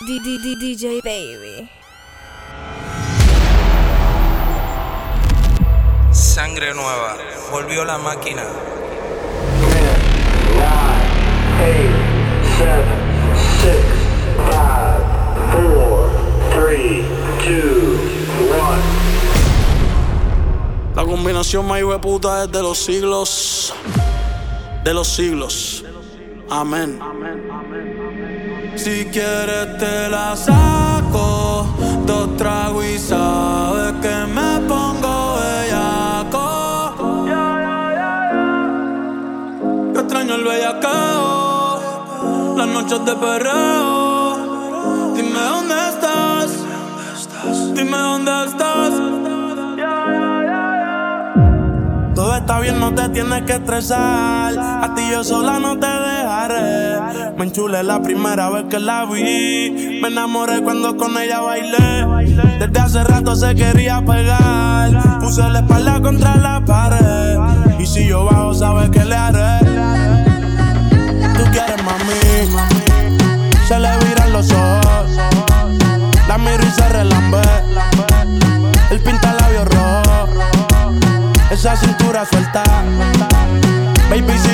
DJ Baby. Sangre nueva, volvió la máquina. 10, 9, 8, 7, 6, 5, 4, 3, 2, 1. La combinación más puta es de los siglos, de los siglos. Amén. Si quieres te la saco, dos tragos y sabes que me pongo bellaco. Yo extraño el bellacao, las noches de perreo. Dime dónde estás, dime dónde estás. Todo está bien, no te tienes que estresar. Yo sola no te dejaré. Me enchulé la primera vez que la vi. Me enamoré cuando con ella bailé. Desde hace rato se quería pegar. Puse la espalda contra la pared. Y si yo bajo, sabes que le haré. Tú quieres mami. Se le viran los ojos. La miro y se relambe. El pinta labios rojo esa cintura suelta. Baby, si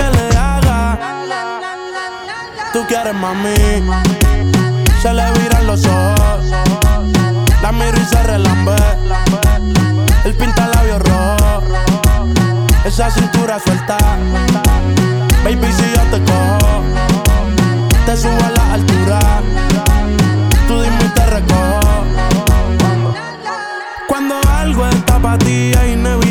Tú quieres mami. Se le viran los ojos. La miro y se relambe. El pinta labios rojo. Esa cintura suelta. Baby, si yo te cojo, te subo a la altura. Tú dime y te recojo. Cuando algo está para ti es inevitable,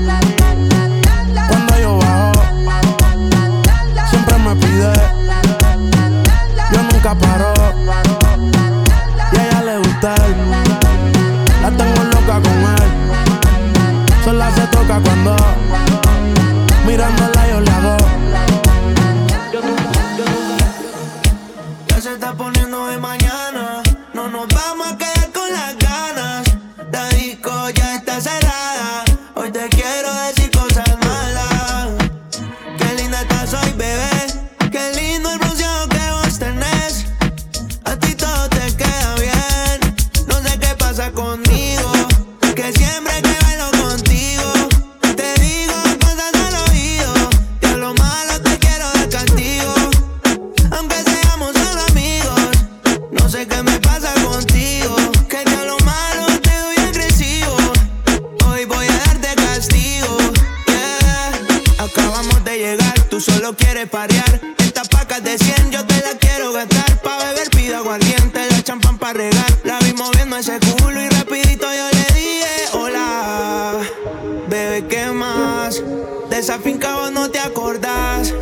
No te acordás.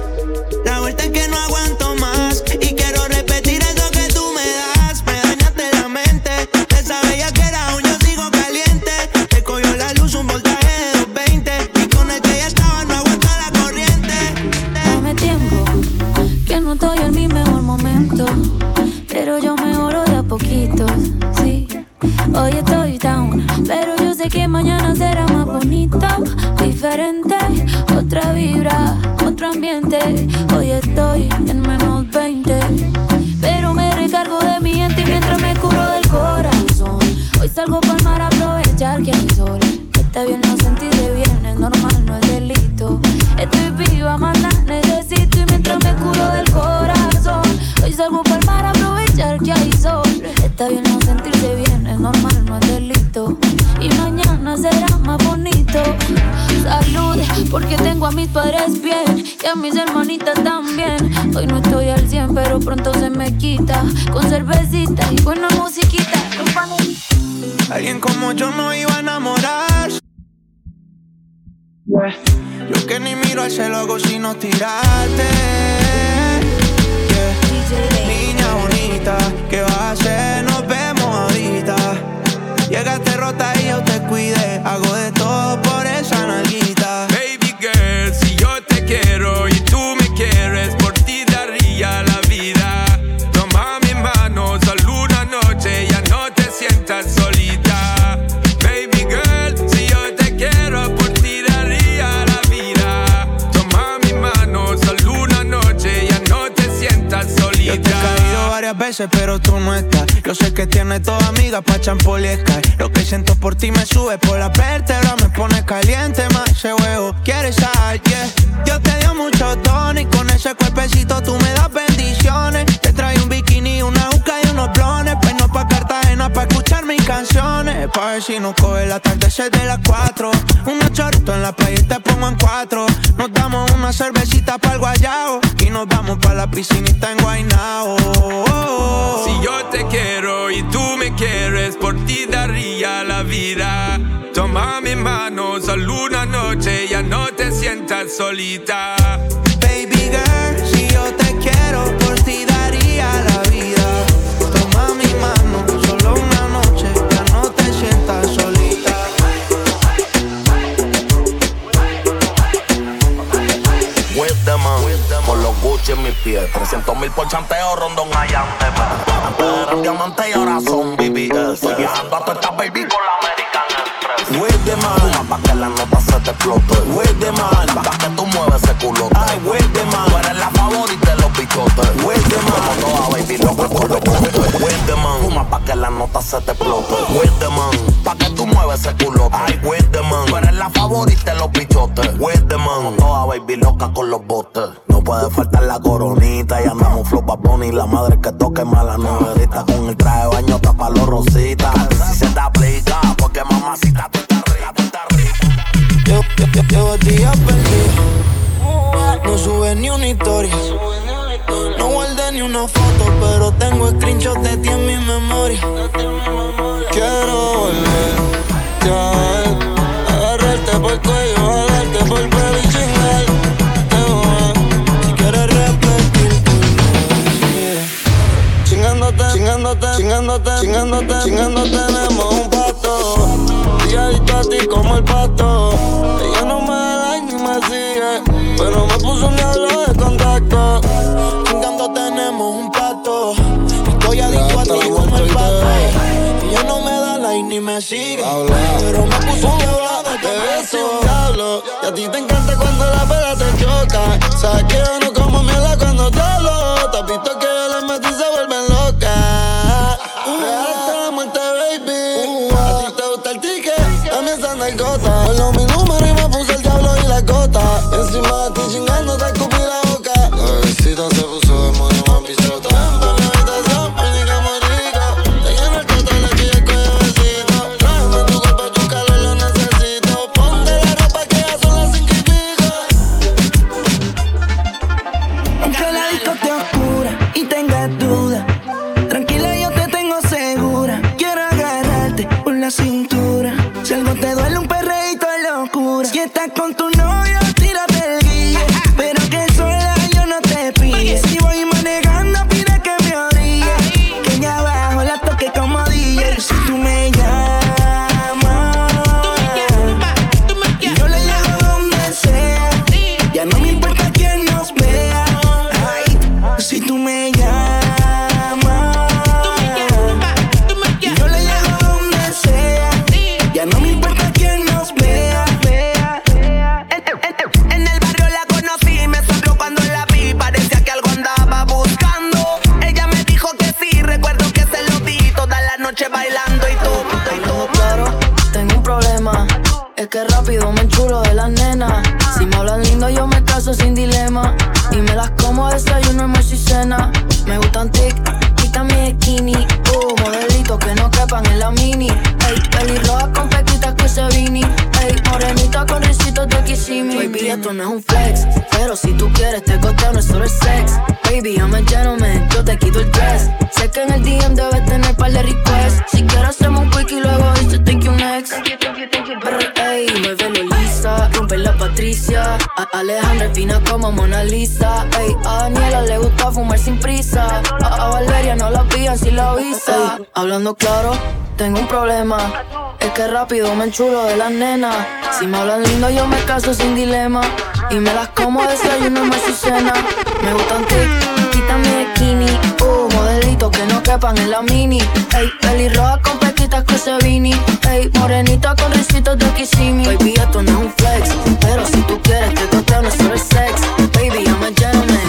La vuelta que no aguanto y yo te cuide. Hago de todo por esa nalguita. Baby girl, si yo te quiero y tú me quieres, por ti daría la vida. Toma mi mano, solo una noche, ya no te sientas solita. Baby girl, si yo te quiero, por ti daría la vida. Toma mi mano, solo una noche, ya no te sientas solita. Yo te he caído varias veces, pero tú no estás. Que tienes toda amiga pa' champol y Sky. Lo que siento por ti me sube por la vértebra, me pone caliente más ese huevo. ¿Quieres sal? Yeah. Yo te dio mucho tono y con ese cuerpecito tú me das bendiciones. Te traigo un bikini, una mis canciones. Pa' ver si nos coge la tarde de las cuatro. Un chorrito en la playa y te pongo en cuatro. Nos damos una cervecita para el guayao. Y nos vamos pa' la piscinita en Guaynao. Si yo te quiero y tú me quieres, por ti daría la vida. Toma mi mano, solo una noche, ya no te sientas solita. Baby girl, si yo te quiero, Gucci en mis pies 300 mil por chanteo, rondón allá Antes eran diamantes y ahora son BBS Estoy viajando a toda esta baby con la American Express. With the man, pa' que la nota se te explote. With the man, pa' que tú mueves ese culote. Ay, with the man, tú eres la favorita de los bichotes. With the man, como toda baby con los botes With the man, fuma pa' que la nota se te explote. With the man, pa' que tú mueves ese culote. Ay, with the man, tú eres la favorita de los bichotes. With the man, como toda baby loca con puede faltar la coronita y andamos flow Bunny La madre que toque mala novedita Con el traje de baño tapa los rositas Si se te aplica, porque mamacita tú estás rica, tú estás rica Yo, yo, yo, llevo días perdido. No sube ni una historia. No guardé ni una foto, pero tengo screenshots de ti en mi memoria. Quiero volver, ya. Agarrarte por el cuello, jalarte por el Chingándote, chingándote, chingándote, chingándote, tenemos un pacto. Y adicto a ti como el pato. Ella no me da like ni me sigue, pero me puso un diablo de contacto. Chingando tenemos un pacto. Estoy adicto a ti como el pato. Ella no me da like ni me sigue, pero me puso un diablo de beso. Diablo, y a ti te encanta cuando la pera te choca. Es que rápido me enchulo de las nenas. Si me hablan lindo, yo me caso sin dilema. Y me las como a desayuno, almuerzo y cena. Me gustan tic y también skinny. Uh, modelitos que no quepan en la mini. Ey, pelirroja con pequitas que se vini. Ey, morenita con risitos de Kissimmee. Baby, esto no es un flex. Pero si tú quieres, te costeo, no es solo el sex. Baby, I'm a gentleman, yo te quito el dress. Sé que en el DM debes tener par de requests. Si quieres, hacemos un quick y luego dice thank you next. Thank you, thank you, thank you, Ey, muévelo lisa, rompe la Patricia. A Alejandra fina como Mona Lisa. Ey, a Daniela le gusta fumar sin prisa. A, Valeria no la pillan si la avisa. hablando claro, tengo un problema. Es que rápido me enchulo de las nenas. Si me hablan lindo, yo me caso sin dilema. Y me las como desayuno, no su cena. Me gustan tic, quítame bikini. Uh, modelitos que no quepan en la mini. Ey, pelirroja con pequitas que se vini. Ey, morenita con risitos de Kissimi. Baby, esto no es un flex. Pero si tú quieres, te costeo, no solo el sex. Baby, I'm a gentleman.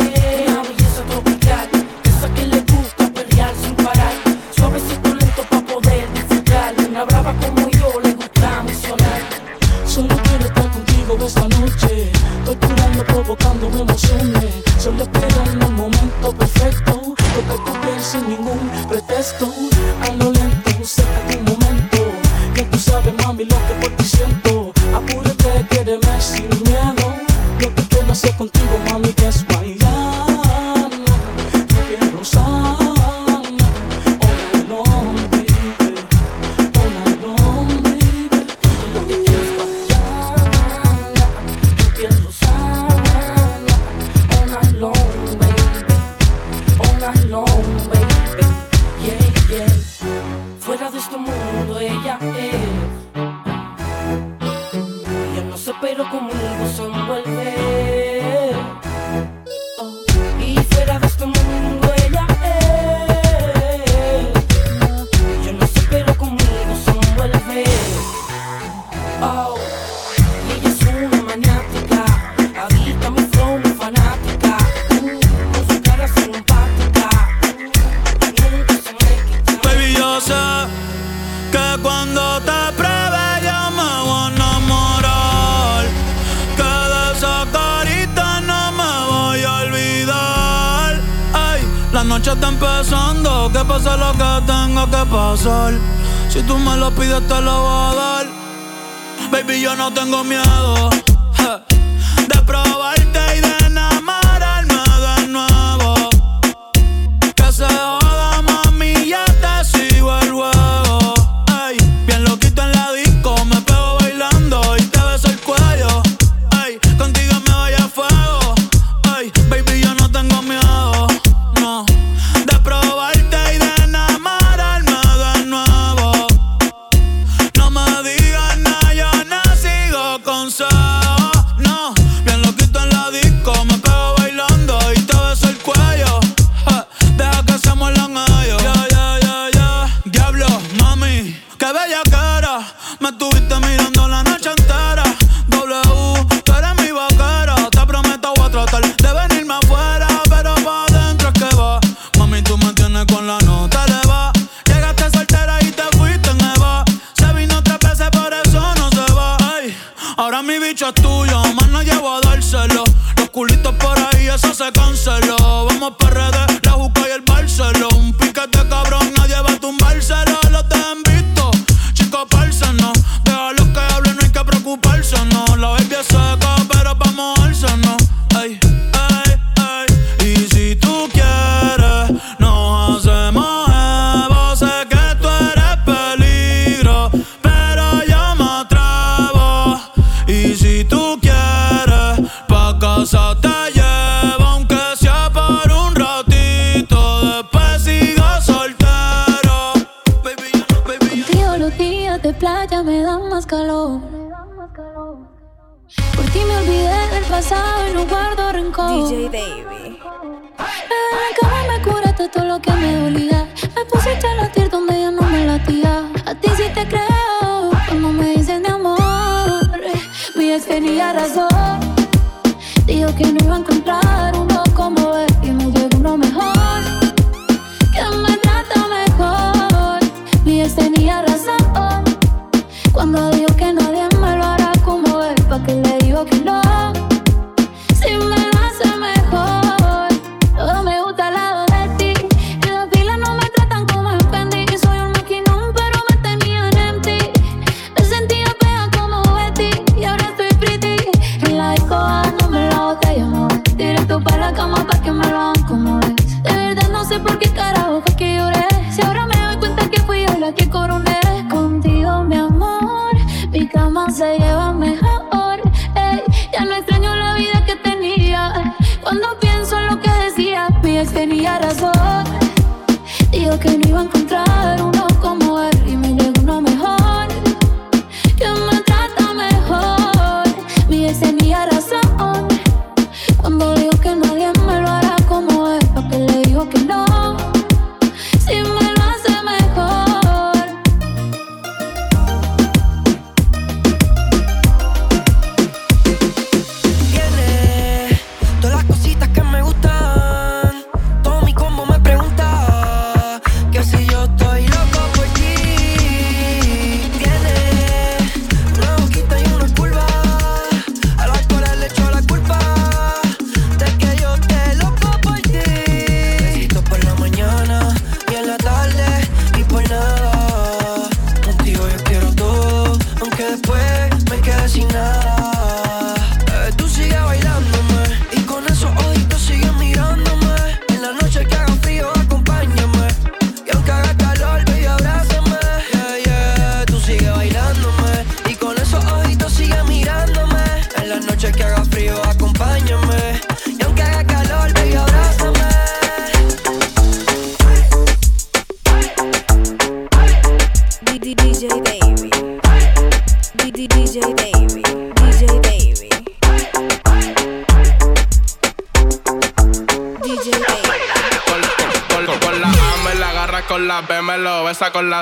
no guardo rencor.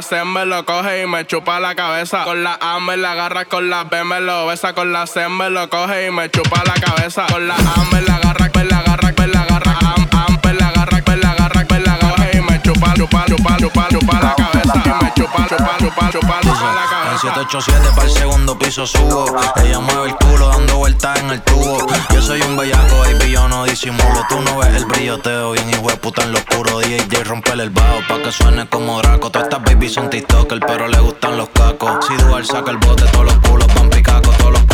la me lo coge y me chupa la cabeza. Con la A me la agarra, con la B me lo besa. Con la C me lo coge y me chupa la cabeza. Con la A me la agarra. chupando, palo, pa' 787 para el segundo piso subo. Ella mueve el culo dando vueltas en el tubo. Yo soy un bellaco, baby, yo no disimulo. Tú no ves el brilloteo, bien hijo en lo oscuro. DJ rompe el bajo pa' que suene como Draco. Todas estas babies son TikToker, pero le gustan los cacos. Si dual saca el bote, todos los culos van picacos, todos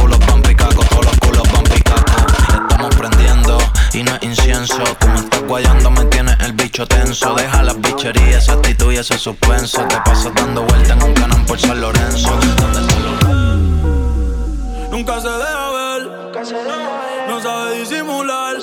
destina incienso. Tú me estás guayando, me tienes el bicho tenso. Deja las bicherías, esa actitud y ese suspenso. Te pasas dando vuelta en un canal por San Lorenzo. Nunca se deja ver, no sabe disimular.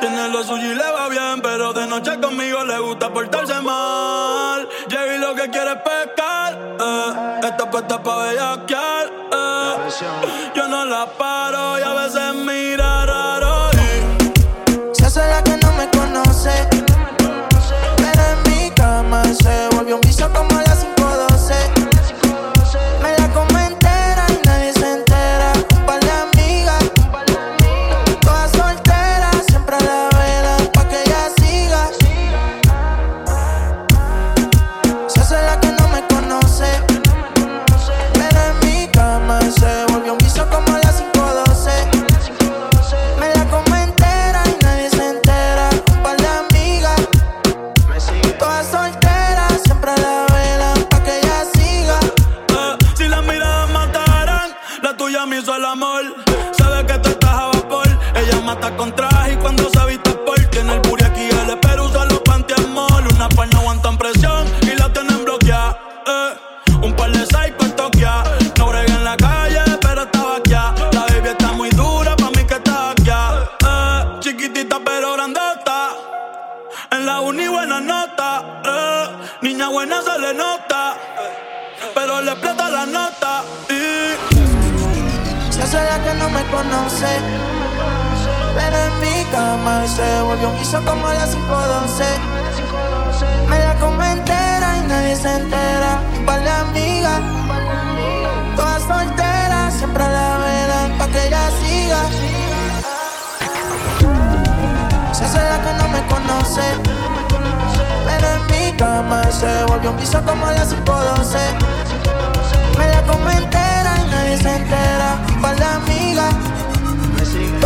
Tiene lo suyo y le va bien, pero de noche conmigo le gusta portarse mal. Llegué lo que quiere es pescar, eh. esta puesta pa' bellaquear. Eh. Yo no la paro y a veces mira. conoce. Pero en mi cama se volvió un guiso como a las 512. Me la como entera y nadie se entera. Un par de amigas, todas solteras, siempre la verán pa' que ella siga. Se hace la que no me conoce. Pero en mi cama se volvió un guiso como a las 512. Me la como entera y nadie se entera. Un par de amigas.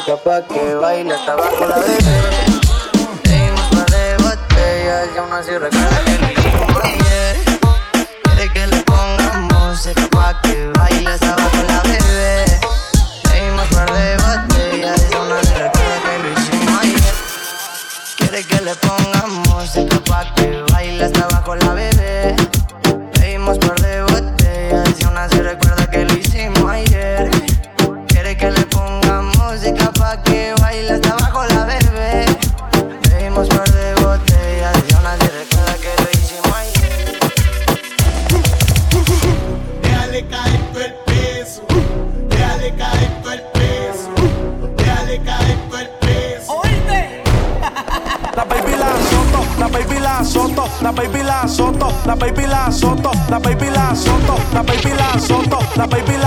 música pa' que baile hasta abajo la vez. Seguimos de y aún así recuerda La baby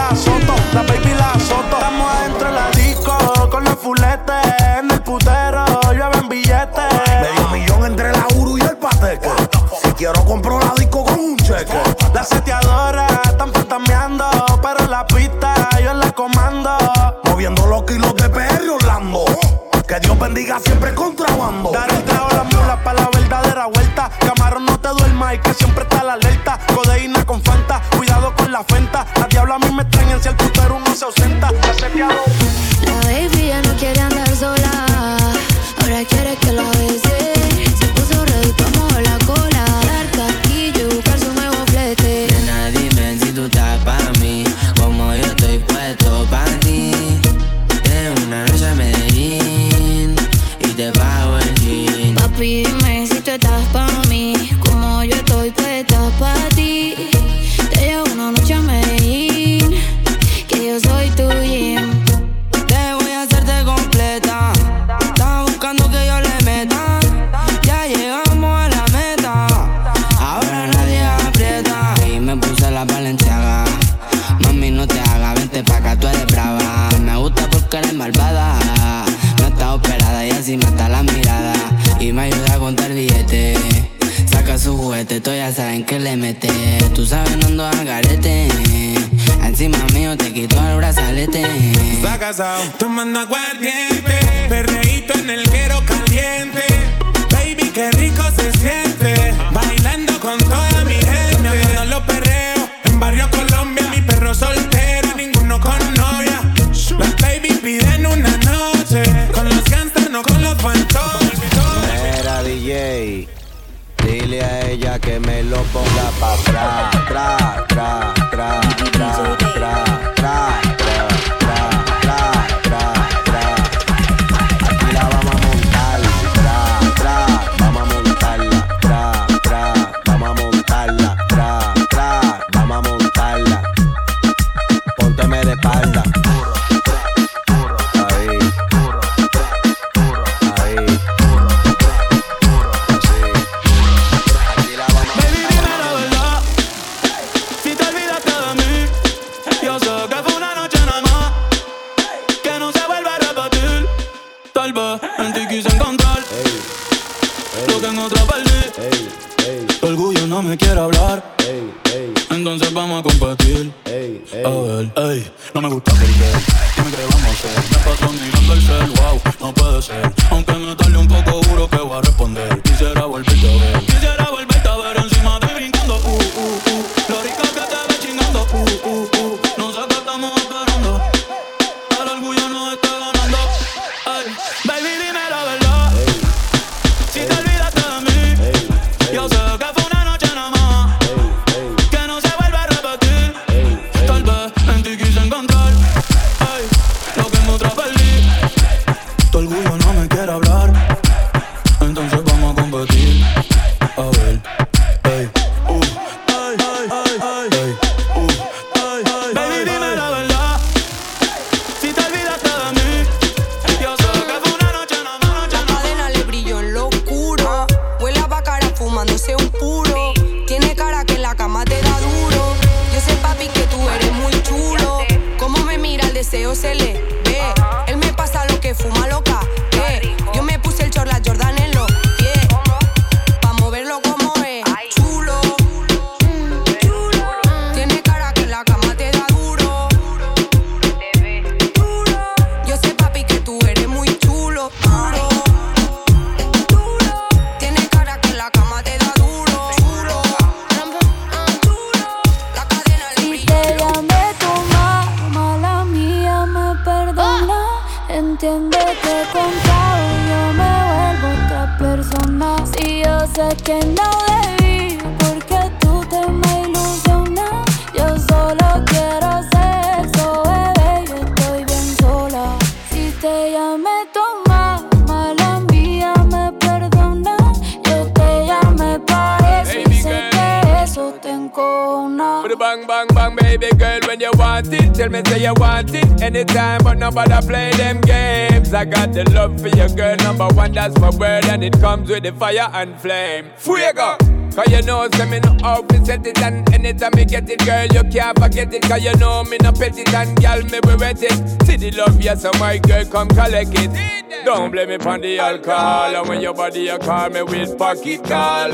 comes with the fire and flame. Fuego! Cause you know, say me no always set it And anytime me get it, girl, you can't forget it. Cause you know me no pet it and girl, me be wet it. See the love, yes, so my girl, come collect it. Don't blame me for the alcohol. And when your body, you call me with pocket call.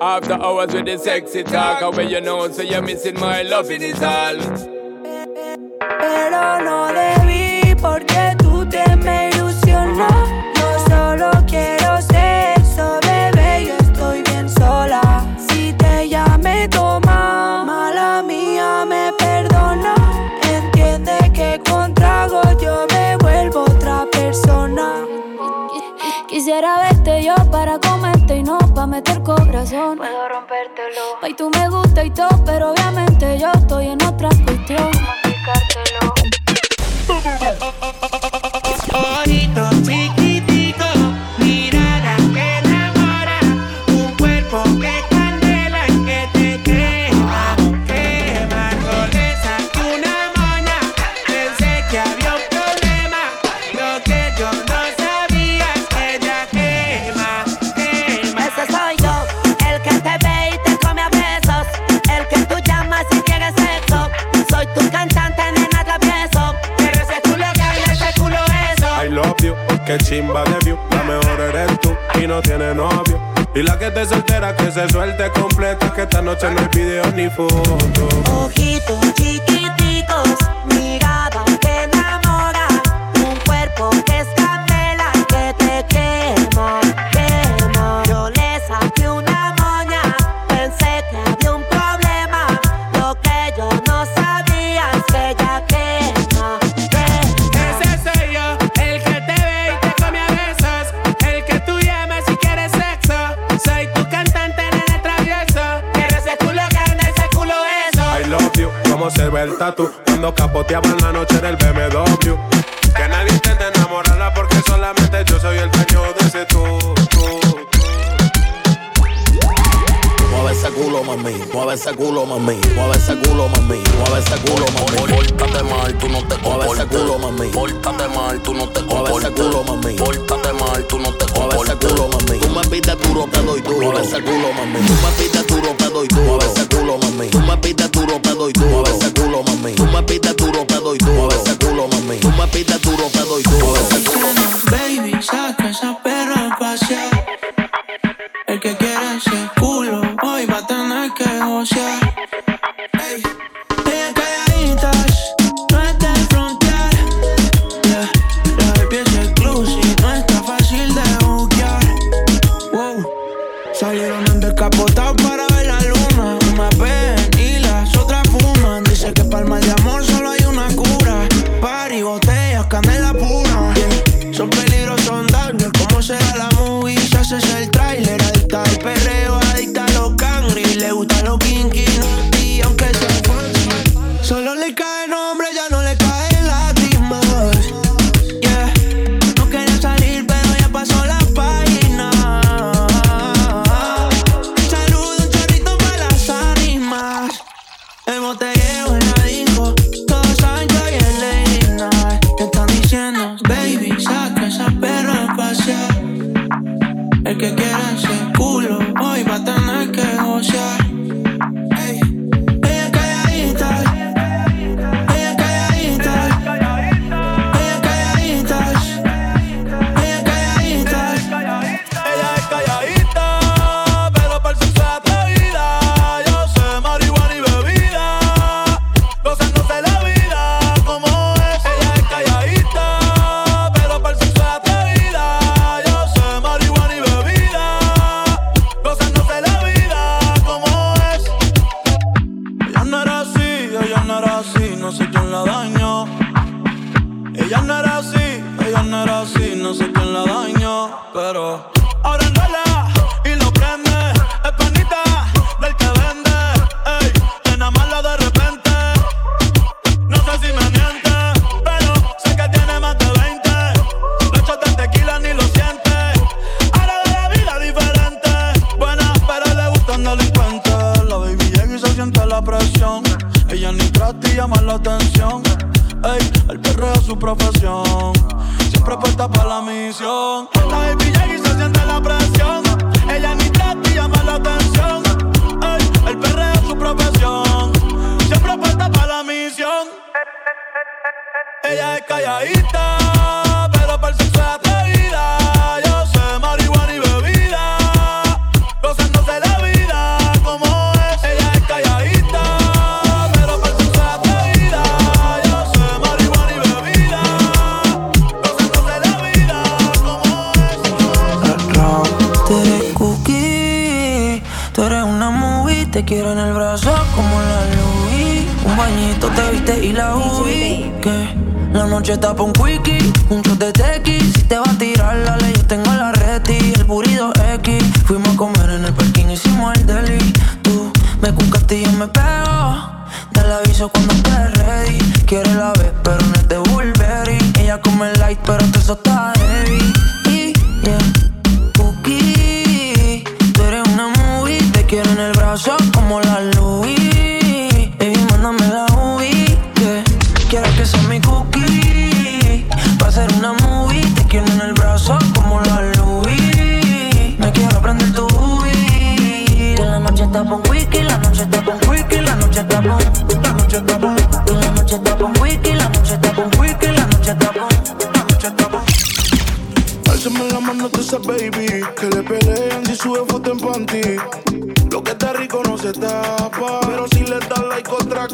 After hours with the sexy talk And when you know, so you're missing my love, it is all. Pero no debí porque estatus. Cuando capoteaban la noche del ese culo, mami. Mueve ese culo, mami. Mueve ese culo, mami. Pórtate mal, tú no te comportes. Mueve ese culo, mami. Pórtate mal, tú no te comportes. Mueve ese culo, mami. Pórtate mal, tú no te comportes. Mueve ese culo, mami. Tú me pides duro, te doy duro. Mueve ese culo, mami. Tú me pides duro, te doy duro. Mueve ese culo, mami. Tú me pides duro, te doy duro. Mueve ese culo, mami. Tú me pides duro, te doy duro. Mueve ese culo, mami. Tú me pides duro, te doy duro. Baby, saca esa perra a pasear.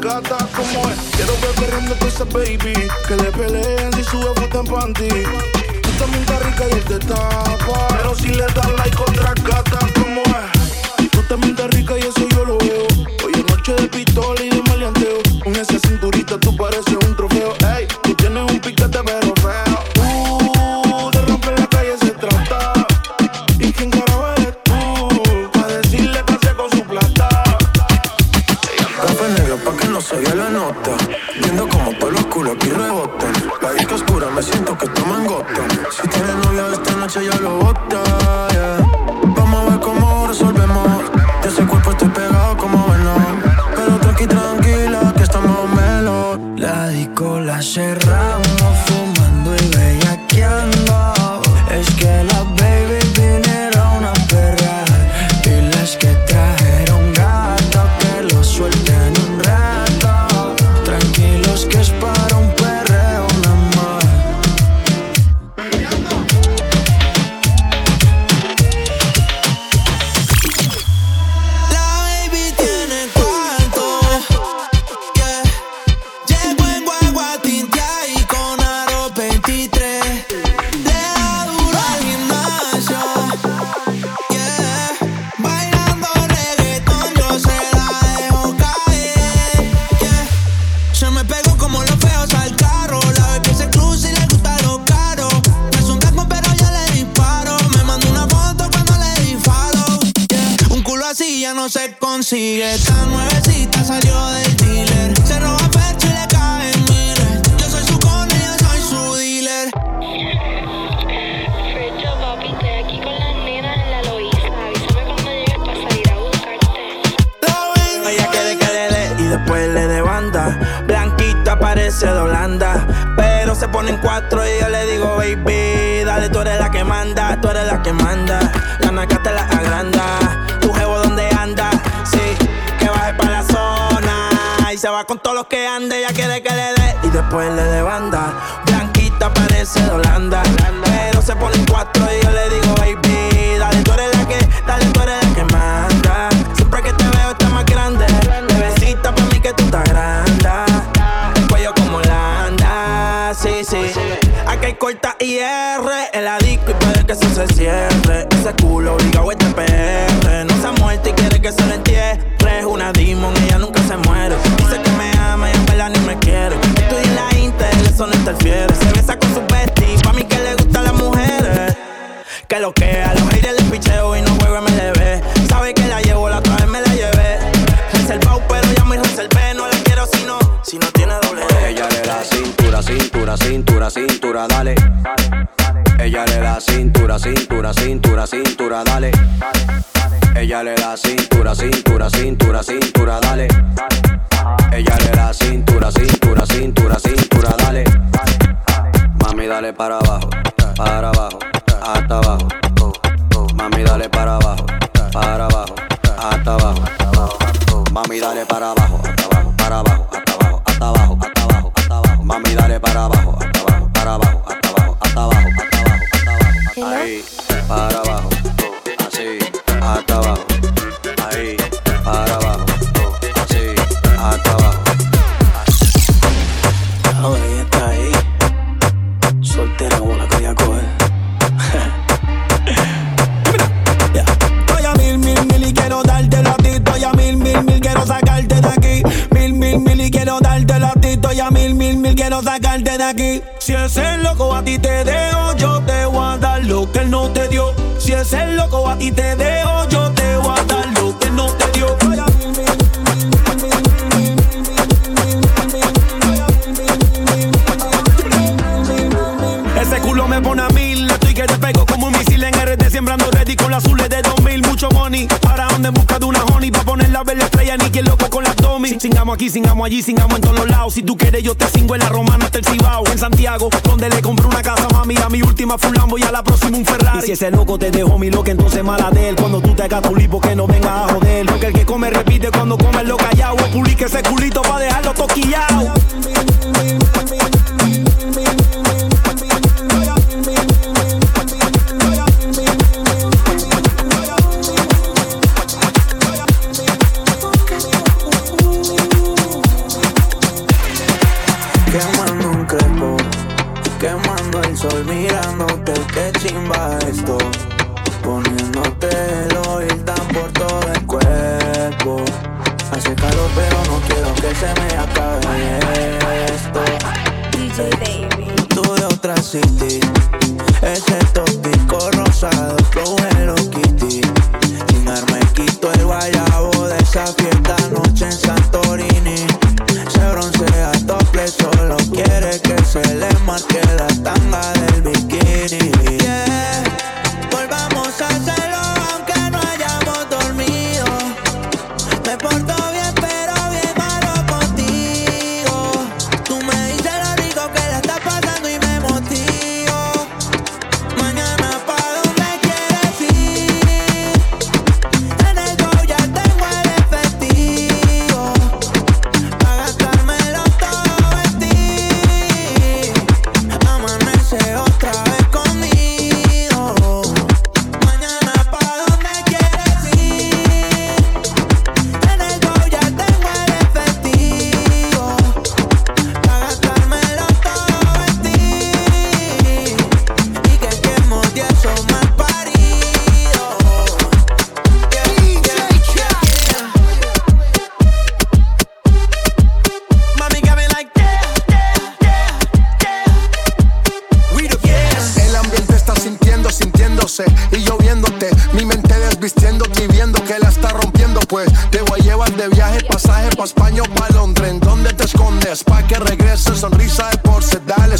gata como es. Quiero ver corriendo con esa baby. Que le peleen si sube foto en panty. Tú también estás rica y él te tapa. Pero si le das like Yeah. que él no te dio. Si es el loco a ti te dejo yo. Singamos aquí, singamos allí, singamos en todos los lados. Si tú quieres, yo te singo en la romana hasta el Cibao. En Santiago, donde le compré una casa, mami. A mi última fulambo y a la próxima un Ferrari. Y si ese loco te dejó mi loca, entonces mala de él. Cuando tú te hagas tu que no venga a joder. Porque el que come repite cuando come lo callao. Publique ese culito para dejarlo toquillao.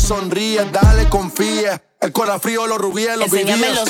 sonríe, dale, confía. El corazón frío, los rubíes, los Enséñame los.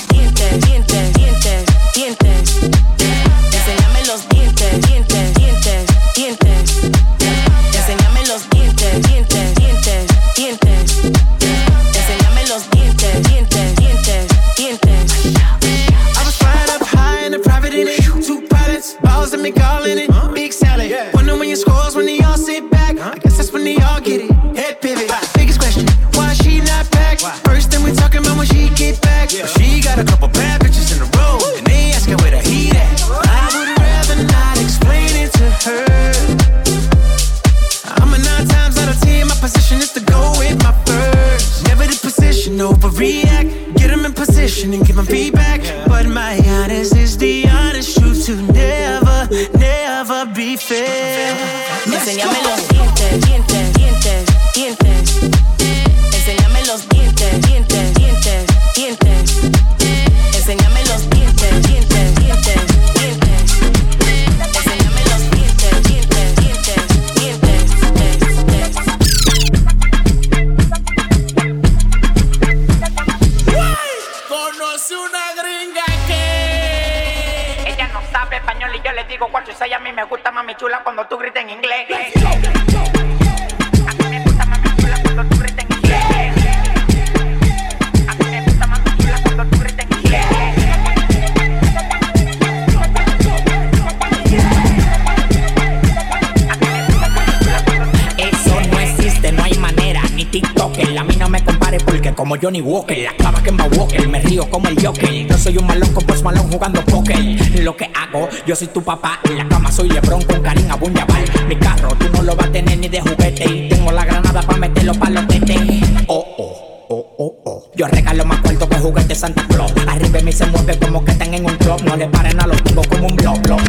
English. como Johnny Walker, la clava que me Walker, me río como el Joker. No soy un malón con Post Malón jugando póker. Lo que hago, yo soy tu papá. En la cama soy Lebron con Karim Abunyaval. Mi carro, tú no lo vas a tener ni de juguete. Y tengo la granada para meterlo para los tetes. Oh, oh. Oh, oh, oh. Yo regalo más cuarto que juguete Santa Claus. Arriba me se mueve como que están en un club. No le paren a los tubos como un blog, blog.